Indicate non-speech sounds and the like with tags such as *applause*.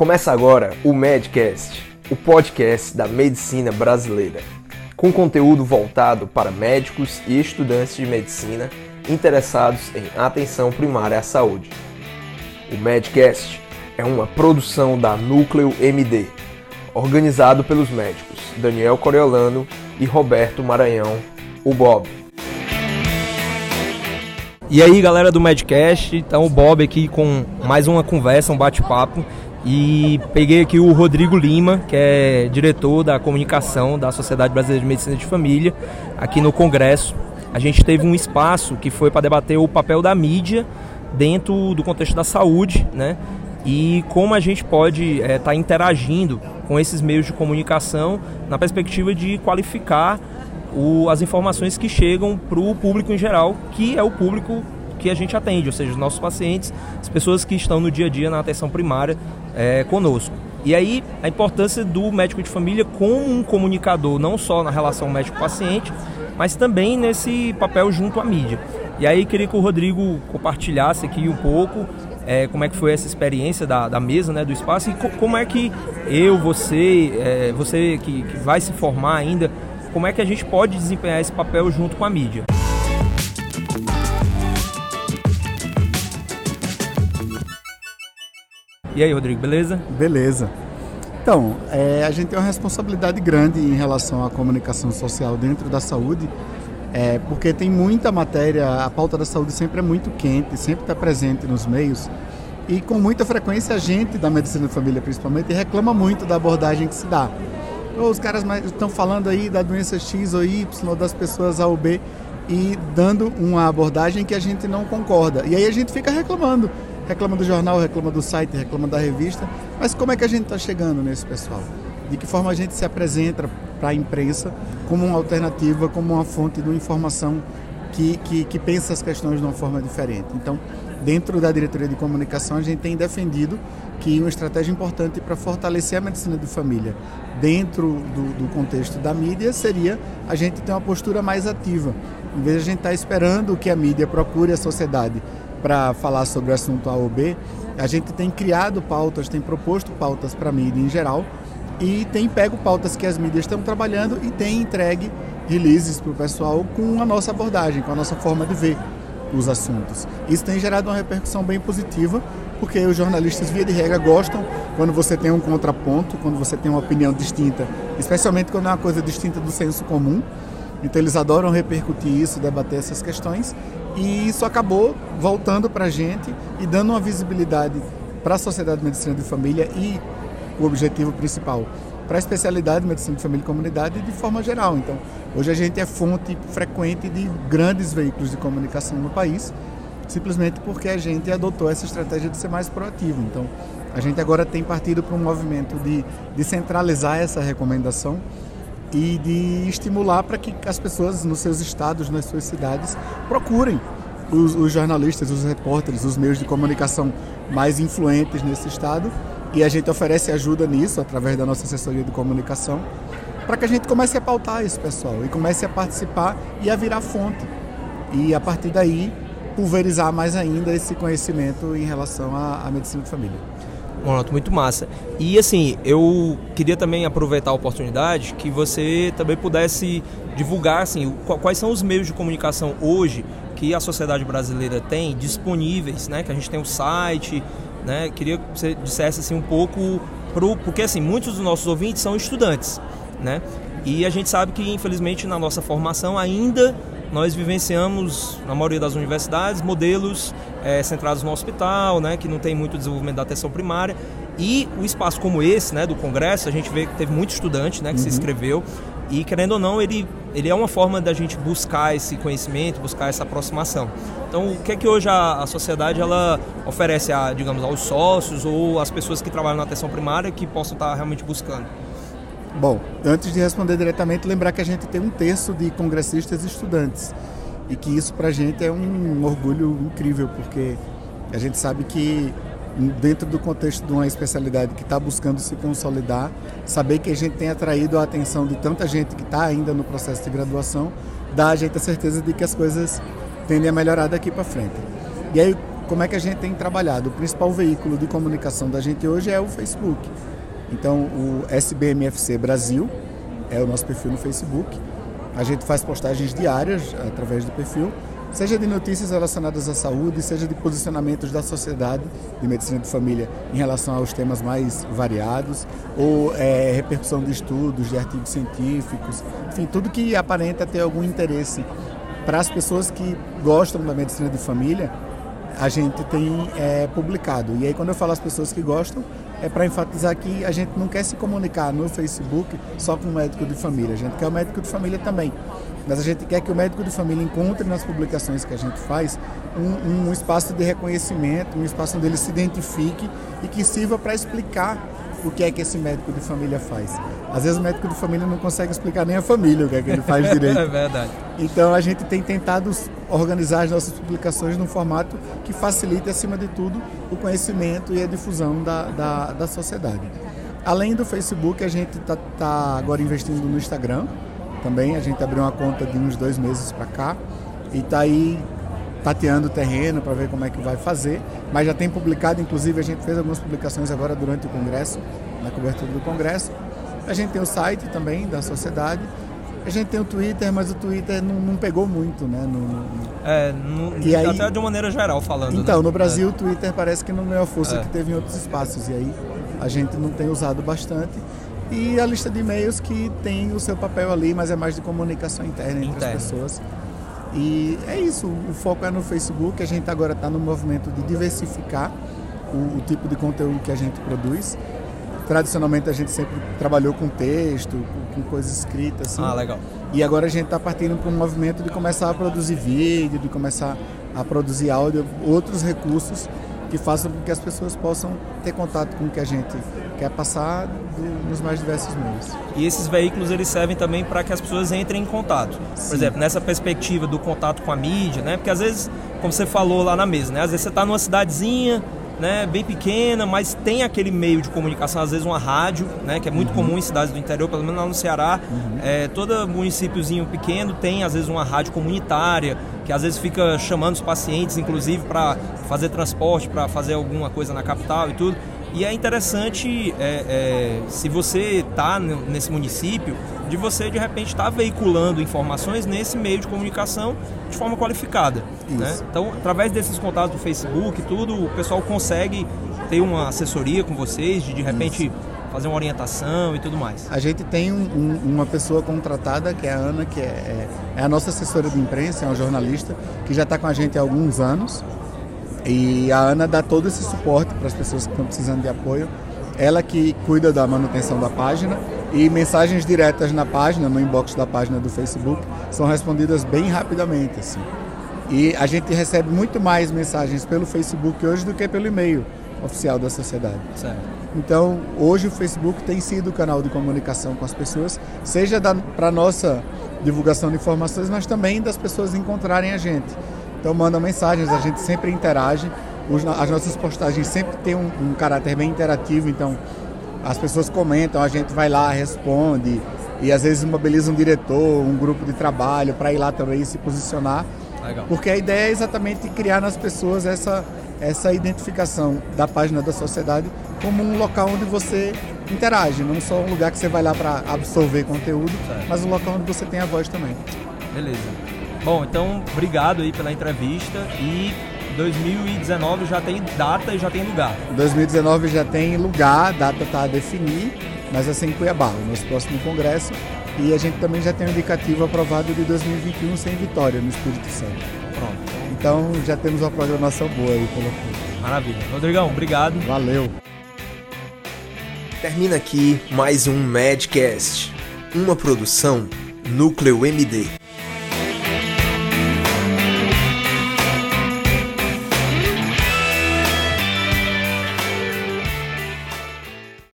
Começa agora o Medcast, o podcast da medicina brasileira, com conteúdo voltado para médicos e estudantes de medicina interessados em atenção primária à saúde. O Medcast é uma produção da Núcleo MD, organizado pelos médicos Daniel Coriolano e Roberto Maranhão, o Bob. E aí, galera do Medcast, então o Bob aqui com mais uma conversa, um bate-papo. E peguei aqui o Rodrigo Lima, que é diretor da comunicação da Sociedade Brasileira de Medicina de Família, aqui no Congresso. A gente teve um espaço que foi para debater o papel da mídia dentro do contexto da saúde, né? E como a gente pode estar é, tá interagindo com esses meios de comunicação na perspectiva de qualificar o, as informações que chegam para o público em geral, que é o público que a gente atende, ou seja, os nossos pacientes, as pessoas que estão no dia a dia na atenção primária é, conosco. E aí a importância do médico de família como um comunicador, não só na relação médico-paciente, mas também nesse papel junto à mídia. E aí queria que o Rodrigo compartilhasse aqui um pouco é, como é que foi essa experiência da, da mesa, né, do espaço e co como é que eu, você, é, você que, que vai se formar ainda, como é que a gente pode desempenhar esse papel junto com a mídia. E aí, Rodrigo, beleza? Beleza. Então, é, a gente tem uma responsabilidade grande em relação à comunicação social dentro da saúde, é, porque tem muita matéria, a pauta da saúde sempre é muito quente, sempre está presente nos meios, e com muita frequência a gente da medicina de família principalmente reclama muito da abordagem que se dá os caras estão falando aí da doença X ou Y, ou das pessoas A ou B, e dando uma abordagem que a gente não concorda. E aí a gente fica reclamando. Reclama do jornal, reclama do site, reclama da revista. Mas como é que a gente está chegando nesse pessoal? De que forma a gente se apresenta para a imprensa como uma alternativa, como uma fonte de informação que, que, que pensa as questões de uma forma diferente? Então, dentro da diretoria de comunicação, a gente tem defendido que uma estratégia importante para fortalecer a medicina de família dentro do, do, contexto da mídia seria a gente ter uma postura mais ativa. Em vez de a gente estar tá esperando que a mídia procure a sociedade para falar sobre o assunto A ou B, a gente tem criado pautas, tem proposto pautas para a mídia em geral e tem pego pautas que as mídias estão trabalhando e tem entregue releases para o pessoal com a nossa abordagem, com a nossa forma de ver os assuntos. Isso tem gerado uma repercussão bem positiva, porque os jornalistas, via de regra, gostam quando você tem um contraponto, quando você tem uma opinião distinta, especialmente quando é uma coisa distinta do senso comum. Então eles adoram repercutir isso, debater essas questões, e isso acabou voltando para a gente e dando uma visibilidade para a Sociedade de Medicina de Família e o objetivo principal para a especialidade de medicina de família e comunidade de forma geral. Então, hoje a gente é fonte frequente de grandes veículos de comunicação no país, simplesmente porque a gente adotou essa estratégia de ser mais proativo. Então, a gente agora tem partido para um movimento de, de centralizar essa recomendação e de estimular para que as pessoas nos seus estados, nas suas cidades, procurem os, os jornalistas, os repórteres, os meios de comunicação mais influentes nesse estado e a gente oferece ajuda nisso através da nossa assessoria de comunicação para que a gente comece a pautar esse pessoal e comece a participar e a virar fonte. E a partir daí pulverizar mais ainda esse conhecimento em relação à, à medicina de família. Pronto, muito massa. E assim, eu queria também aproveitar a oportunidade que você também pudesse divulgar assim, quais são os meios de comunicação hoje que a sociedade brasileira tem disponíveis, né? Que a gente tem o site, né? Queria que você dissesse assim um pouco pro, porque assim muitos dos nossos ouvintes são estudantes, né? E a gente sabe que infelizmente na nossa formação ainda nós vivenciamos na maioria das universidades modelos é, centrados no hospital, né? Que não tem muito desenvolvimento da atenção primária e o espaço como esse, né? Do congresso a gente vê que teve muito estudante, né? Que uhum. se inscreveu e querendo ou não, ele, ele é uma forma da gente buscar esse conhecimento, buscar essa aproximação. Então, o que é que hoje a, a sociedade ela oferece, a, digamos, aos sócios ou às pessoas que trabalham na atenção primária que possam estar realmente buscando? Bom, antes de responder diretamente, lembrar que a gente tem um terço de congressistas estudantes e que isso para a gente é um orgulho incrível, porque a gente sabe que dentro do contexto de uma especialidade que está buscando se consolidar, saber que a gente tem atraído a atenção de tanta gente que está ainda no processo de graduação, dá a gente a certeza de que as coisas tendem a melhorar daqui para frente. E aí, como é que a gente tem trabalhado? O principal veículo de comunicação da gente hoje é o Facebook. Então, o SBMFC Brasil é o nosso perfil no Facebook. A gente faz postagens diárias através do perfil, seja de notícias relacionadas à saúde, seja de posicionamentos da sociedade de medicina de família em relação aos temas mais variados, ou é, repercussão de estudos, de artigos científicos, enfim, tudo que aparenta ter algum interesse para as pessoas que gostam da medicina de família, a gente tem é, publicado. E aí, quando eu falo as pessoas que gostam, é para enfatizar que a gente não quer se comunicar no Facebook só com o médico de família, a gente quer o médico de família também. Mas a gente quer que o médico de família encontre nas publicações que a gente faz um, um espaço de reconhecimento, um espaço onde ele se identifique e que sirva para explicar o que é que esse médico de família faz. Às vezes o médico de família não consegue explicar nem a família o que é que ele faz *laughs* direito. é verdade. Então a gente tem tentado organizar as nossas publicações num formato que facilite, acima de tudo, o conhecimento e a difusão da, da, da sociedade. Além do Facebook, a gente está tá agora investindo no Instagram também. A gente abriu uma conta de uns dois meses para cá e está aí tateando o terreno para ver como é que vai fazer, mas já tem publicado, inclusive a gente fez algumas publicações agora durante o congresso, na cobertura do congresso. A gente tem o site também da sociedade. A gente tem o Twitter, mas o Twitter não, não pegou muito, né? No, no... É, no, e aí, até de uma maneira geral falando. Então, né? no Brasil é. o Twitter parece que não ganhou a força é. que teve em outros espaços, e aí a gente não tem usado bastante. E a lista de e-mails que tem o seu papel ali, mas é mais de comunicação interna entre Interno. as pessoas. E é isso, o foco é no Facebook, a gente agora está no movimento de diversificar o, o, tipo de conteúdo que a gente produz. Tradicionalmente a gente sempre trabalhou com texto, com, coisas escritas. Assim. Ah, legal. E agora a gente está partindo para um movimento de começar a produzir vídeo, de começar a produzir áudio, outros recursos que façam com que as pessoas possam ter contato com o que a gente quer passar do, nos mais diversos meios. E esses veículos eles servem também para que as pessoas entrem em contato. Sim. Por exemplo, nessa perspectiva do contato com a mídia, né? Porque às vezes, como você falou lá na mesa, né? Às vezes você está numa cidadezinha, né, bem pequena, mas tem aquele meio de comunicação, às vezes uma rádio, né, que é muito uhum. comum em cidades do interior, pelo menos lá no Ceará. Uhum. É, todo municípiozinho pequeno tem, às vezes, uma rádio comunitária, que às vezes fica chamando os pacientes, inclusive, para fazer transporte, para fazer alguma coisa na capital e tudo. E é interessante, é, é, se você está nesse município, de você de repente estar tá veiculando informações nesse meio de comunicação de forma qualificada. Né? Então, através desses contatos do Facebook, tudo, o pessoal consegue ter uma assessoria com vocês, de de repente Isso. fazer uma orientação e tudo mais. A gente tem um, um, uma pessoa contratada, que é a Ana, que é, é, é a nossa assessora de imprensa, é uma jornalista, que já está com a gente há alguns anos. E a Ana dá todo esse suporte para as pessoas que estão precisando de apoio. Ela que cuida da manutenção da página e mensagens diretas na página, no inbox da página do Facebook, são respondidas bem rapidamente. Assim. E a gente recebe muito mais mensagens pelo Facebook hoje do que pelo e-mail oficial da sociedade. Certo. Então, hoje o Facebook tem sido o canal de comunicação com as pessoas, seja para nossa divulgação de informações, mas também das pessoas encontrarem a gente. Então mandam mensagens, a gente sempre interage. as nossas postagens sempre têm um, um caráter bem interativo, então as pessoas comentam, a gente vai lá, responde e às vezes mobiliza um diretor, um grupo de trabalho para ir lá também se posicionar. Legal. Porque a ideia é exatamente criar nas pessoas essa, essa identificação da página da sociedade como um local onde você interage, não só um lugar que você vai lá para absorver conteúdo, certo. mas um local onde você tem a voz também. Beleza. Bom, então obrigado aí pela entrevista e 2019 já tem data e já tem lugar. 2019 já tem lugar, data está a definir, mas é em Cuiabá, o nosso próximo congresso. E a gente também já tem um indicativo aprovado de 2021 sem Vitória, no Espírito Santo. Pronto. Então já temos uma programação boa aí pelo futuro. Maravilha. Rodrigão, obrigado. Valeu. Termina aqui mais um Madcast, uma produção Núcleo MD.